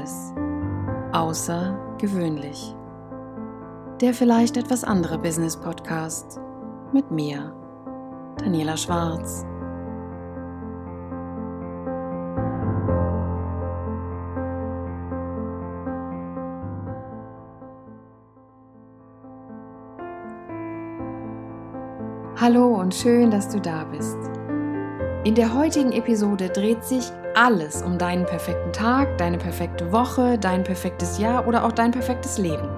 alles außergewöhnlich. Der vielleicht etwas andere Business Podcast mit mir, Daniela Schwarz. Hallo und schön, dass du da bist. In der heutigen Episode dreht sich alles um deinen perfekten Tag, deine perfekte Woche, dein perfektes Jahr oder auch dein perfektes Leben.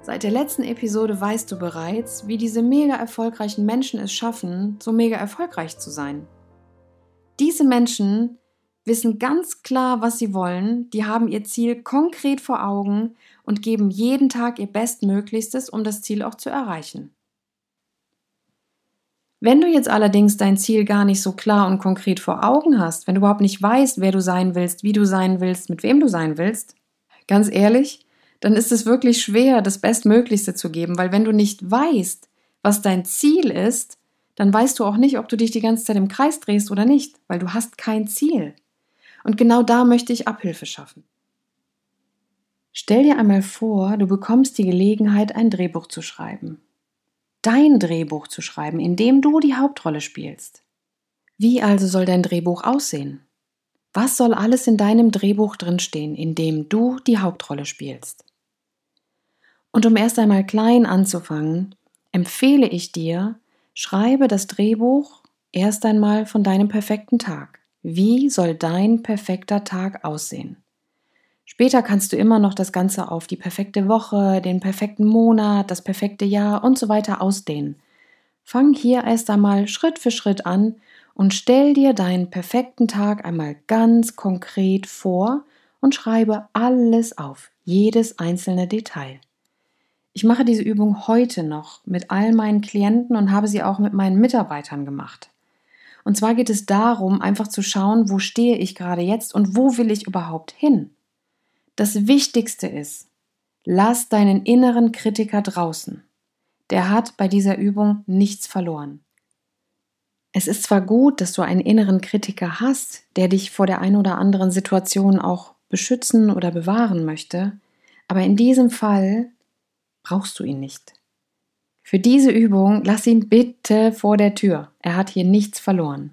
Seit der letzten Episode weißt du bereits, wie diese mega erfolgreichen Menschen es schaffen, so mega erfolgreich zu sein. Diese Menschen wissen ganz klar, was sie wollen, die haben ihr Ziel konkret vor Augen und geben jeden Tag ihr Bestmöglichstes, um das Ziel auch zu erreichen. Wenn du jetzt allerdings dein Ziel gar nicht so klar und konkret vor Augen hast, wenn du überhaupt nicht weißt, wer du sein willst, wie du sein willst, mit wem du sein willst, ganz ehrlich, dann ist es wirklich schwer, das Bestmöglichste zu geben, weil wenn du nicht weißt, was dein Ziel ist, dann weißt du auch nicht, ob du dich die ganze Zeit im Kreis drehst oder nicht, weil du hast kein Ziel. Und genau da möchte ich Abhilfe schaffen. Stell dir einmal vor, du bekommst die Gelegenheit, ein Drehbuch zu schreiben dein Drehbuch zu schreiben, in dem du die Hauptrolle spielst. Wie also soll dein Drehbuch aussehen? Was soll alles in deinem Drehbuch drinstehen, in dem du die Hauptrolle spielst? Und um erst einmal klein anzufangen, empfehle ich dir, schreibe das Drehbuch erst einmal von deinem perfekten Tag. Wie soll dein perfekter Tag aussehen? Später kannst du immer noch das Ganze auf die perfekte Woche, den perfekten Monat, das perfekte Jahr und so weiter ausdehnen. Fang hier erst einmal Schritt für Schritt an und stell dir deinen perfekten Tag einmal ganz konkret vor und schreibe alles auf, jedes einzelne Detail. Ich mache diese Übung heute noch mit all meinen Klienten und habe sie auch mit meinen Mitarbeitern gemacht. Und zwar geht es darum, einfach zu schauen, wo stehe ich gerade jetzt und wo will ich überhaupt hin. Das Wichtigste ist, lass deinen inneren Kritiker draußen. Der hat bei dieser Übung nichts verloren. Es ist zwar gut, dass du einen inneren Kritiker hast, der dich vor der einen oder anderen Situation auch beschützen oder bewahren möchte, aber in diesem Fall brauchst du ihn nicht. Für diese Übung lass ihn bitte vor der Tür. Er hat hier nichts verloren.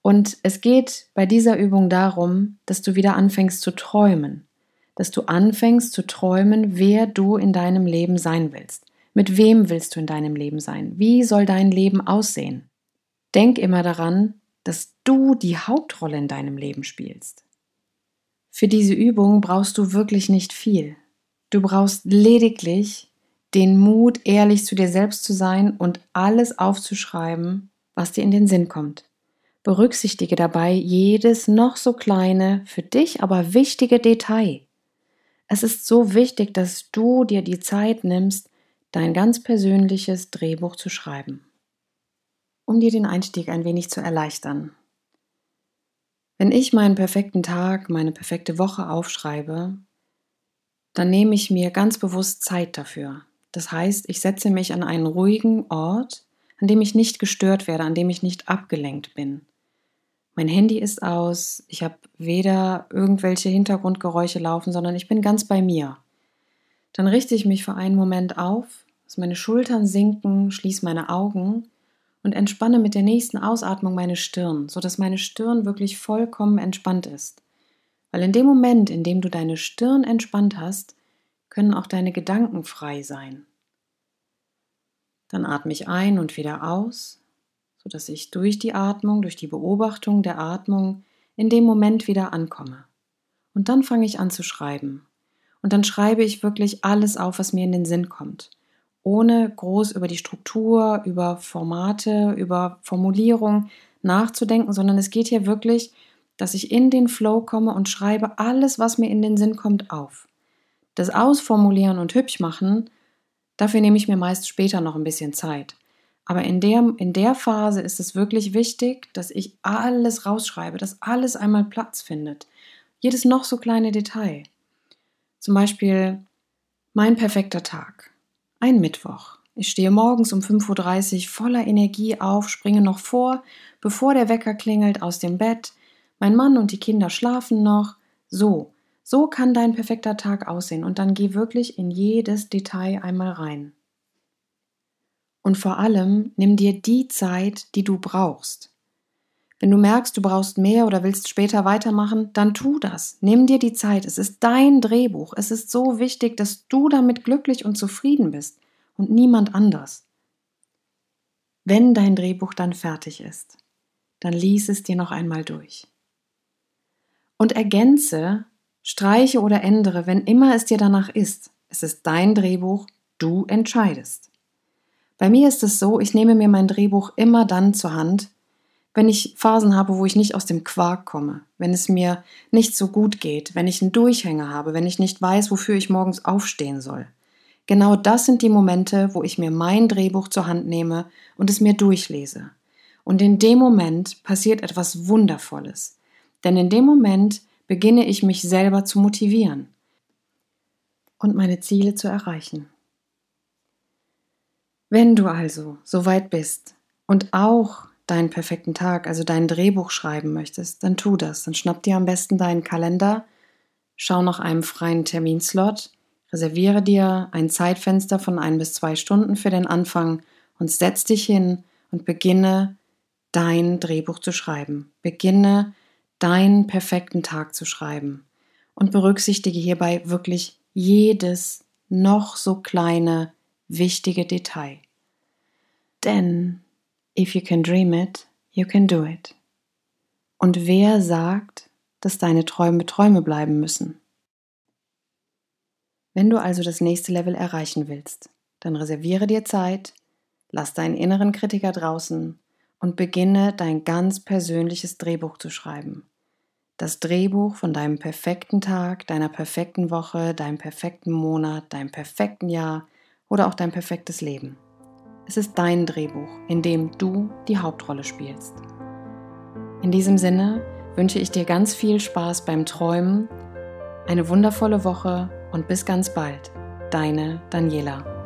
Und es geht bei dieser Übung darum, dass du wieder anfängst zu träumen dass du anfängst zu träumen, wer du in deinem Leben sein willst. Mit wem willst du in deinem Leben sein? Wie soll dein Leben aussehen? Denk immer daran, dass du die Hauptrolle in deinem Leben spielst. Für diese Übung brauchst du wirklich nicht viel. Du brauchst lediglich den Mut, ehrlich zu dir selbst zu sein und alles aufzuschreiben, was dir in den Sinn kommt. Berücksichtige dabei jedes noch so kleine, für dich aber wichtige Detail. Es ist so wichtig, dass du dir die Zeit nimmst, dein ganz persönliches Drehbuch zu schreiben. Um dir den Einstieg ein wenig zu erleichtern. Wenn ich meinen perfekten Tag, meine perfekte Woche aufschreibe, dann nehme ich mir ganz bewusst Zeit dafür. Das heißt, ich setze mich an einen ruhigen Ort, an dem ich nicht gestört werde, an dem ich nicht abgelenkt bin. Mein Handy ist aus, ich habe weder irgendwelche Hintergrundgeräusche laufen, sondern ich bin ganz bei mir. Dann richte ich mich für einen Moment auf, dass meine Schultern sinken, schließe meine Augen und entspanne mit der nächsten Ausatmung meine Stirn, sodass meine Stirn wirklich vollkommen entspannt ist. Weil in dem Moment, in dem du deine Stirn entspannt hast, können auch deine Gedanken frei sein. Dann atme ich ein und wieder aus sodass ich durch die Atmung, durch die Beobachtung der Atmung in dem Moment wieder ankomme. Und dann fange ich an zu schreiben. Und dann schreibe ich wirklich alles auf, was mir in den Sinn kommt. Ohne groß über die Struktur, über Formate, über Formulierung nachzudenken, sondern es geht hier wirklich, dass ich in den Flow komme und schreibe alles, was mir in den Sinn kommt, auf. Das Ausformulieren und hübsch machen, dafür nehme ich mir meist später noch ein bisschen Zeit. Aber in der, in der Phase ist es wirklich wichtig, dass ich alles rausschreibe, dass alles einmal Platz findet. Jedes noch so kleine Detail. Zum Beispiel mein perfekter Tag. Ein Mittwoch. Ich stehe morgens um 5.30 Uhr voller Energie auf, springe noch vor, bevor der Wecker klingelt, aus dem Bett. Mein Mann und die Kinder schlafen noch. So, so kann dein perfekter Tag aussehen und dann geh wirklich in jedes Detail einmal rein. Und vor allem nimm dir die Zeit, die du brauchst. Wenn du merkst, du brauchst mehr oder willst später weitermachen, dann tu das. Nimm dir die Zeit. Es ist dein Drehbuch. Es ist so wichtig, dass du damit glücklich und zufrieden bist und niemand anders. Wenn dein Drehbuch dann fertig ist, dann lies es dir noch einmal durch. Und ergänze, streiche oder ändere, wenn immer es dir danach ist. Es ist dein Drehbuch, du entscheidest. Bei mir ist es so, ich nehme mir mein Drehbuch immer dann zur Hand, wenn ich Phasen habe, wo ich nicht aus dem Quark komme, wenn es mir nicht so gut geht, wenn ich einen Durchhänger habe, wenn ich nicht weiß, wofür ich morgens aufstehen soll. Genau das sind die Momente, wo ich mir mein Drehbuch zur Hand nehme und es mir durchlese. Und in dem Moment passiert etwas Wundervolles. Denn in dem Moment beginne ich mich selber zu motivieren und meine Ziele zu erreichen. Wenn du also so weit bist und auch deinen perfekten Tag, also dein Drehbuch schreiben möchtest, dann tu das. Dann schnapp dir am besten deinen Kalender, schau nach einem freien Terminslot, reserviere dir ein Zeitfenster von ein bis zwei Stunden für den Anfang und setz dich hin und beginne dein Drehbuch zu schreiben. Beginne deinen perfekten Tag zu schreiben und berücksichtige hierbei wirklich jedes noch so kleine, wichtige Detail. Denn If you can dream it, you can do it. Und wer sagt, dass deine Träume Träume bleiben müssen? Wenn du also das nächste Level erreichen willst, dann reserviere dir Zeit, lass deinen inneren Kritiker draußen und beginne dein ganz persönliches Drehbuch zu schreiben. Das Drehbuch von deinem perfekten Tag, deiner perfekten Woche, deinem perfekten Monat, deinem perfekten Jahr oder auch dein perfektes Leben. Es ist dein Drehbuch, in dem du die Hauptrolle spielst. In diesem Sinne wünsche ich dir ganz viel Spaß beim Träumen, eine wundervolle Woche und bis ganz bald. Deine Daniela.